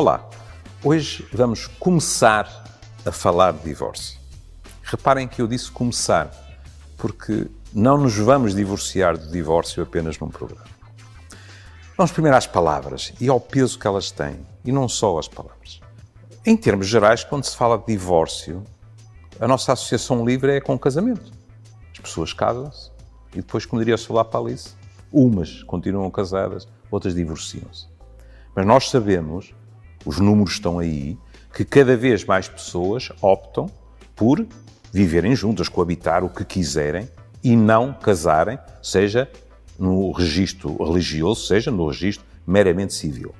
Olá, hoje vamos começar a falar de divórcio. Reparem que eu disse começar, porque não nos vamos divorciar do divórcio apenas num programa. Vamos primeiro às palavras e ao peso que elas têm, e não só as palavras. Em termos gerais, quando se fala de divórcio, a nossa associação livre é com o casamento. As pessoas casam-se e depois, como diria o Solar Palice, umas continuam casadas, outras divorciam-se. Mas nós sabemos os números estão aí, que cada vez mais pessoas optam por viverem juntas, coabitar o que quiserem e não casarem, seja no registro religioso, seja no registro meramente civil.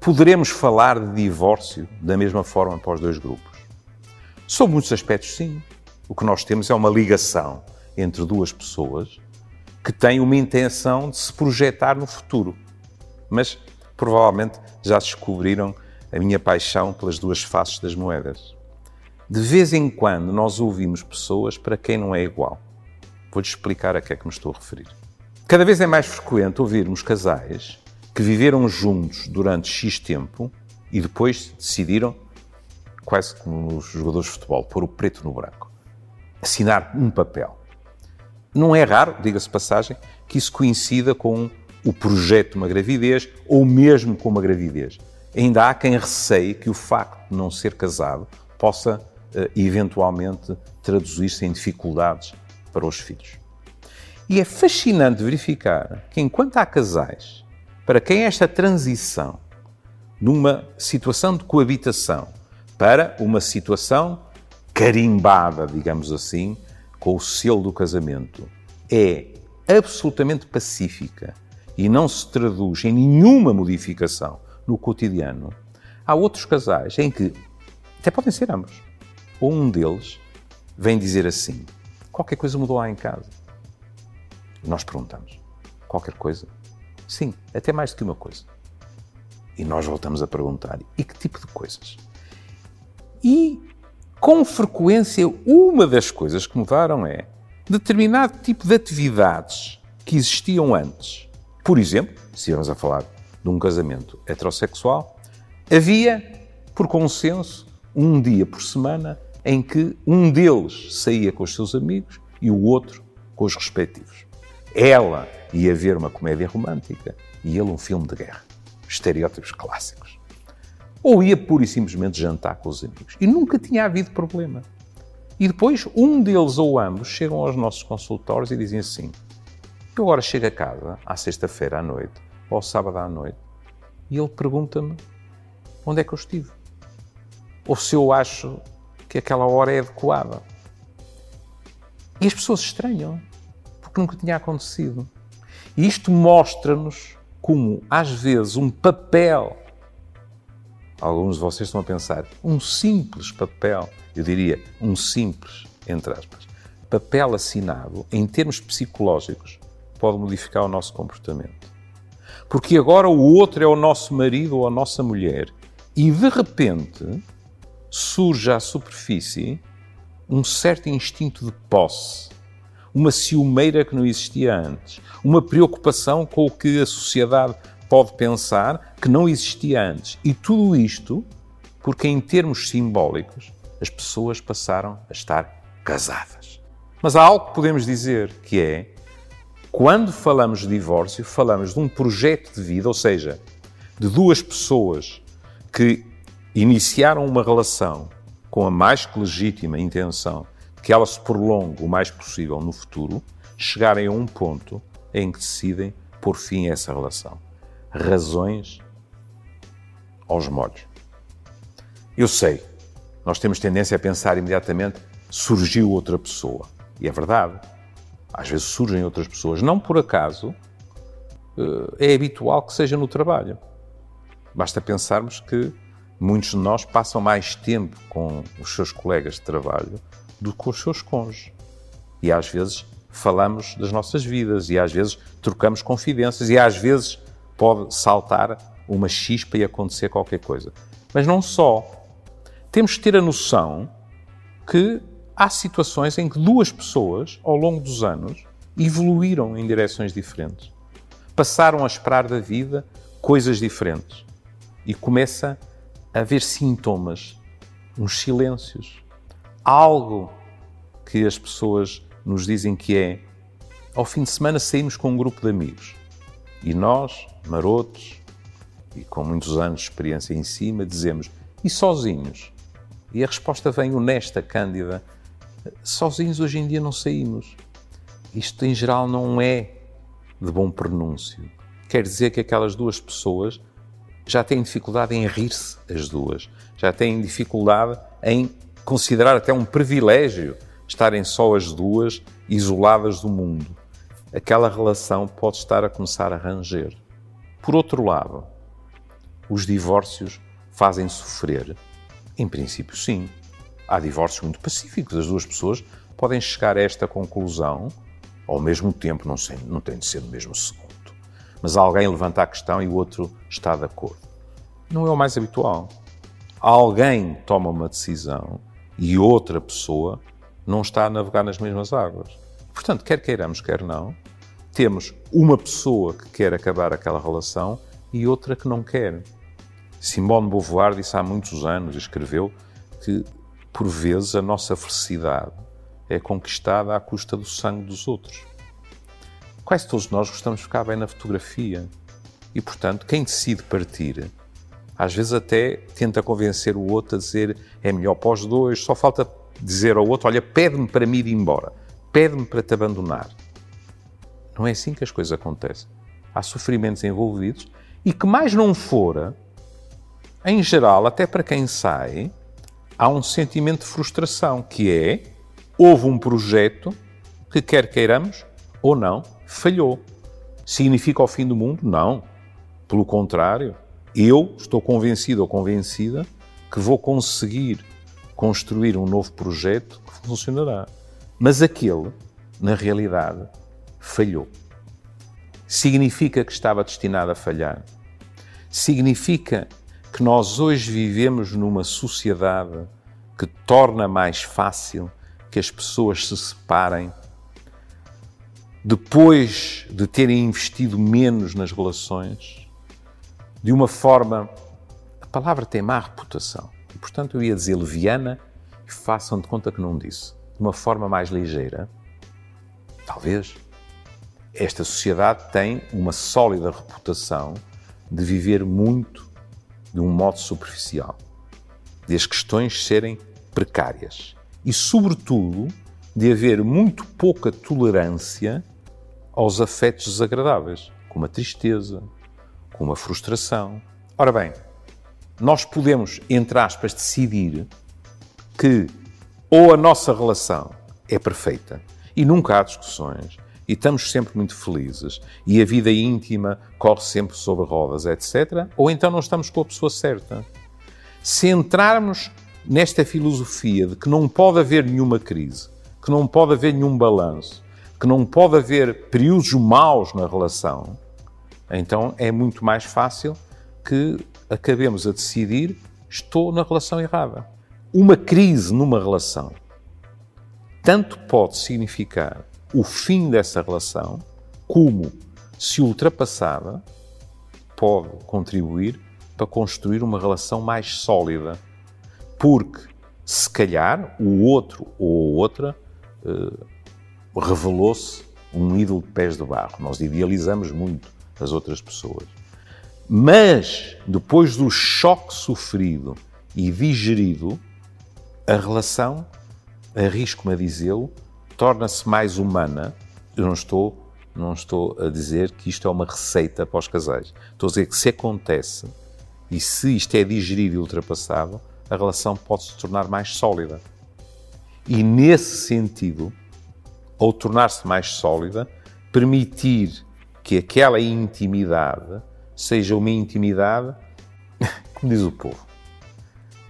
Poderemos falar de divórcio da mesma forma para os dois grupos? Sob muitos aspectos, sim. O que nós temos é uma ligação entre duas pessoas que têm uma intenção de se projetar no futuro. Mas provavelmente já descobriram a minha paixão pelas duas faces das moedas. De vez em quando nós ouvimos pessoas para quem não é igual. Vou-te explicar a que é que me estou a referir. Cada vez é mais frequente ouvirmos casais que viveram juntos durante X tempo e depois decidiram, quase como nos jogadores de futebol, pôr o preto no branco. Assinar um papel. Não é raro, diga-se passagem, que isso coincida com o projeto de uma gravidez ou mesmo com uma gravidez. Ainda há quem receie que o facto de não ser casado possa uh, eventualmente traduzir-se em dificuldades para os filhos. E é fascinante verificar que, enquanto há casais para quem esta transição numa situação de coabitação para uma situação carimbada, digamos assim, com o selo do casamento, é absolutamente pacífica e não se traduz em nenhuma modificação no cotidiano, há outros casais em que, até podem ser ambos, ou um deles vem dizer assim: qualquer coisa mudou lá em casa. E nós perguntamos: qualquer coisa? Sim, até mais do que uma coisa. E nós voltamos a perguntar: e que tipo de coisas? E, com frequência, uma das coisas que mudaram é determinado tipo de atividades que existiam antes por exemplo, se estivermos a falar de um casamento heterossexual, havia, por consenso, um dia por semana em que um deles saía com os seus amigos e o outro com os respectivos. Ela ia ver uma comédia romântica e ele um filme de guerra. Estereótipos clássicos. Ou ia pura e simplesmente jantar com os amigos. E nunca tinha havido problema. E depois, um deles ou ambos chegam aos nossos consultórios e dizem assim: eu agora chego a casa, à sexta-feira à noite, ou ao sábado à noite, e ele pergunta-me onde é que eu estive. Ou se eu acho que aquela hora é adequada. E as pessoas estranham, porque nunca tinha acontecido. E isto mostra-nos como, às vezes, um papel, alguns de vocês estão a pensar, um simples papel, eu diria um simples, entre aspas, papel assinado, em termos psicológicos, pode modificar o nosso comportamento. Porque agora o outro é o nosso marido ou a nossa mulher e de repente surge à superfície um certo instinto de posse, uma ciumeira que não existia antes, uma preocupação com o que a sociedade pode pensar que não existia antes. E tudo isto porque, em termos simbólicos, as pessoas passaram a estar casadas. Mas há algo que podemos dizer que é quando falamos de divórcio, falamos de um projeto de vida, ou seja, de duas pessoas que iniciaram uma relação com a mais que legítima intenção de que ela se prolongue o mais possível no futuro, chegarem a um ponto em que decidem pôr fim a essa relação. Razões aos molhos. Eu sei, nós temos tendência a pensar imediatamente surgiu outra pessoa. E é verdade. Às vezes surgem outras pessoas. Não por acaso eh, é habitual que seja no trabalho. Basta pensarmos que muitos de nós passam mais tempo com os seus colegas de trabalho do que com os seus cônjuges. E às vezes falamos das nossas vidas, e às vezes trocamos confidências, e às vezes pode saltar uma chispa e acontecer qualquer coisa. Mas não só. Temos que ter a noção que há situações em que duas pessoas, ao longo dos anos, evoluíram em direções diferentes. Passaram a esperar da vida coisas diferentes. e começa a haver sintomas, uns silêncios, algo que as pessoas nos dizem que é ao fim de semana saímos com um grupo de amigos e nós, marotos e com muitos anos de experiência em cima, dizemos e sozinhos? E a resposta vem honesta, cândida: sozinhos hoje em dia não saímos. Isto em geral não é de bom pronúncio. Quer dizer que aquelas duas pessoas já têm dificuldade em rir-se, as duas. Já têm dificuldade em considerar até um privilégio estarem só as duas isoladas do mundo. Aquela relação pode estar a começar a ranger. Por outro lado, os divórcios fazem sofrer? Em princípio, sim. Há divórcios muito pacíficos. As duas pessoas podem chegar a esta conclusão ao mesmo tempo, não, sei, não tem de ser no mesmo segundo mas alguém levanta a questão e o outro está de acordo. Não é o mais habitual. Alguém toma uma decisão e outra pessoa não está a navegar nas mesmas águas. Portanto, quer queiramos, quer não, temos uma pessoa que quer acabar aquela relação e outra que não quer. Simone Beauvoir disse há muitos anos, escreveu, que por vezes a nossa felicidade é conquistada à custa do sangue dos outros. Quase todos nós gostamos de ficar bem na fotografia. E, portanto, quem decide partir, às vezes até tenta convencer o outro a dizer é melhor para os dois, só falta dizer ao outro: olha, pede-me para me ir embora, pede-me para te abandonar. Não é assim que as coisas acontecem. Há sofrimentos envolvidos e que mais não fora, em geral, até para quem sai, há um sentimento de frustração, que é houve um projeto que quer queiramos ou não, falhou. Significa o fim do mundo? Não. Pelo contrário, eu estou convencido ou convencida que vou conseguir construir um novo projeto que funcionará. Mas aquele, na realidade, falhou. Significa que estava destinado a falhar. Significa que nós hoje vivemos numa sociedade que torna mais fácil que as pessoas se separem depois de terem investido menos nas relações, de uma forma. A palavra tem má reputação. E, portanto, eu ia dizer leviana e façam de conta que não disse. De uma forma mais ligeira. Talvez. Esta sociedade tem uma sólida reputação de viver muito de um modo superficial, de as questões serem precárias e, sobretudo, de haver muito pouca tolerância aos afetos desagradáveis, como a tristeza, como a frustração. Ora bem, nós podemos, entre aspas, decidir que ou a nossa relação é perfeita e nunca há discussões e estamos sempre muito felizes e a vida íntima corre sempre sobre rodas, etc., ou então não estamos com a pessoa certa. Se entrarmos nesta filosofia de que não pode haver nenhuma crise, que não pode haver nenhum balanço, que não pode haver períodos maus na relação, então é muito mais fácil que acabemos a decidir estou na relação errada. Uma crise numa relação tanto pode significar o fim dessa relação, como, se ultrapassada, pode contribuir para construir uma relação mais sólida. Porque, se calhar, o outro ou a outra uh, revelou-se um ídolo de pés de barro. Nós idealizamos muito as outras pessoas. Mas, depois do choque sofrido e digerido, a relação, arrisco-me a dizê-lo, torna-se mais humana. Eu não estou, não estou a dizer que isto é uma receita para os casais. Estou a dizer que se acontece e se isto é digerido e ultrapassado, a relação pode se tornar mais sólida. E nesse sentido, ou tornar-se mais sólida, permitir que aquela intimidade seja uma intimidade, como diz o povo,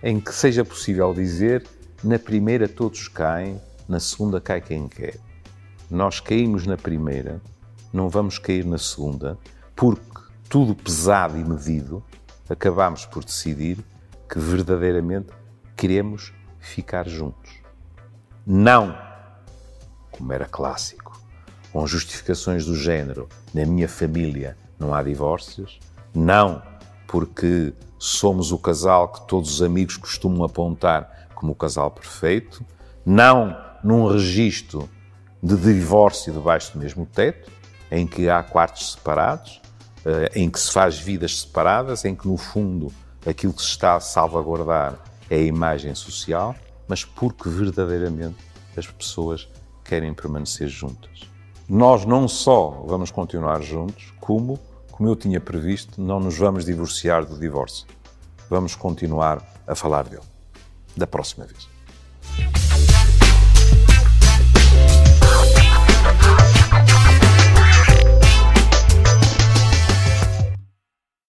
em que seja possível dizer na primeira todos caem, na segunda cai quem quer. Nós caímos na primeira, não vamos cair na segunda, porque tudo pesado e medido, acabamos por decidir que verdadeiramente queremos ficar juntos. Não como era clássico, com justificações do género: na minha família não há divórcios, não, porque somos o casal que todos os amigos costumam apontar como o casal perfeito, não num registro de divórcio debaixo do mesmo teto, em que há quartos separados, eh, em que se faz vidas separadas, em que no fundo aquilo que se está a salvaguardar é a imagem social, mas porque verdadeiramente as pessoas querem permanecer juntas. Nós não só vamos continuar juntos, como como eu tinha previsto, não nos vamos divorciar do divórcio. Vamos continuar a falar dele. Da próxima vez.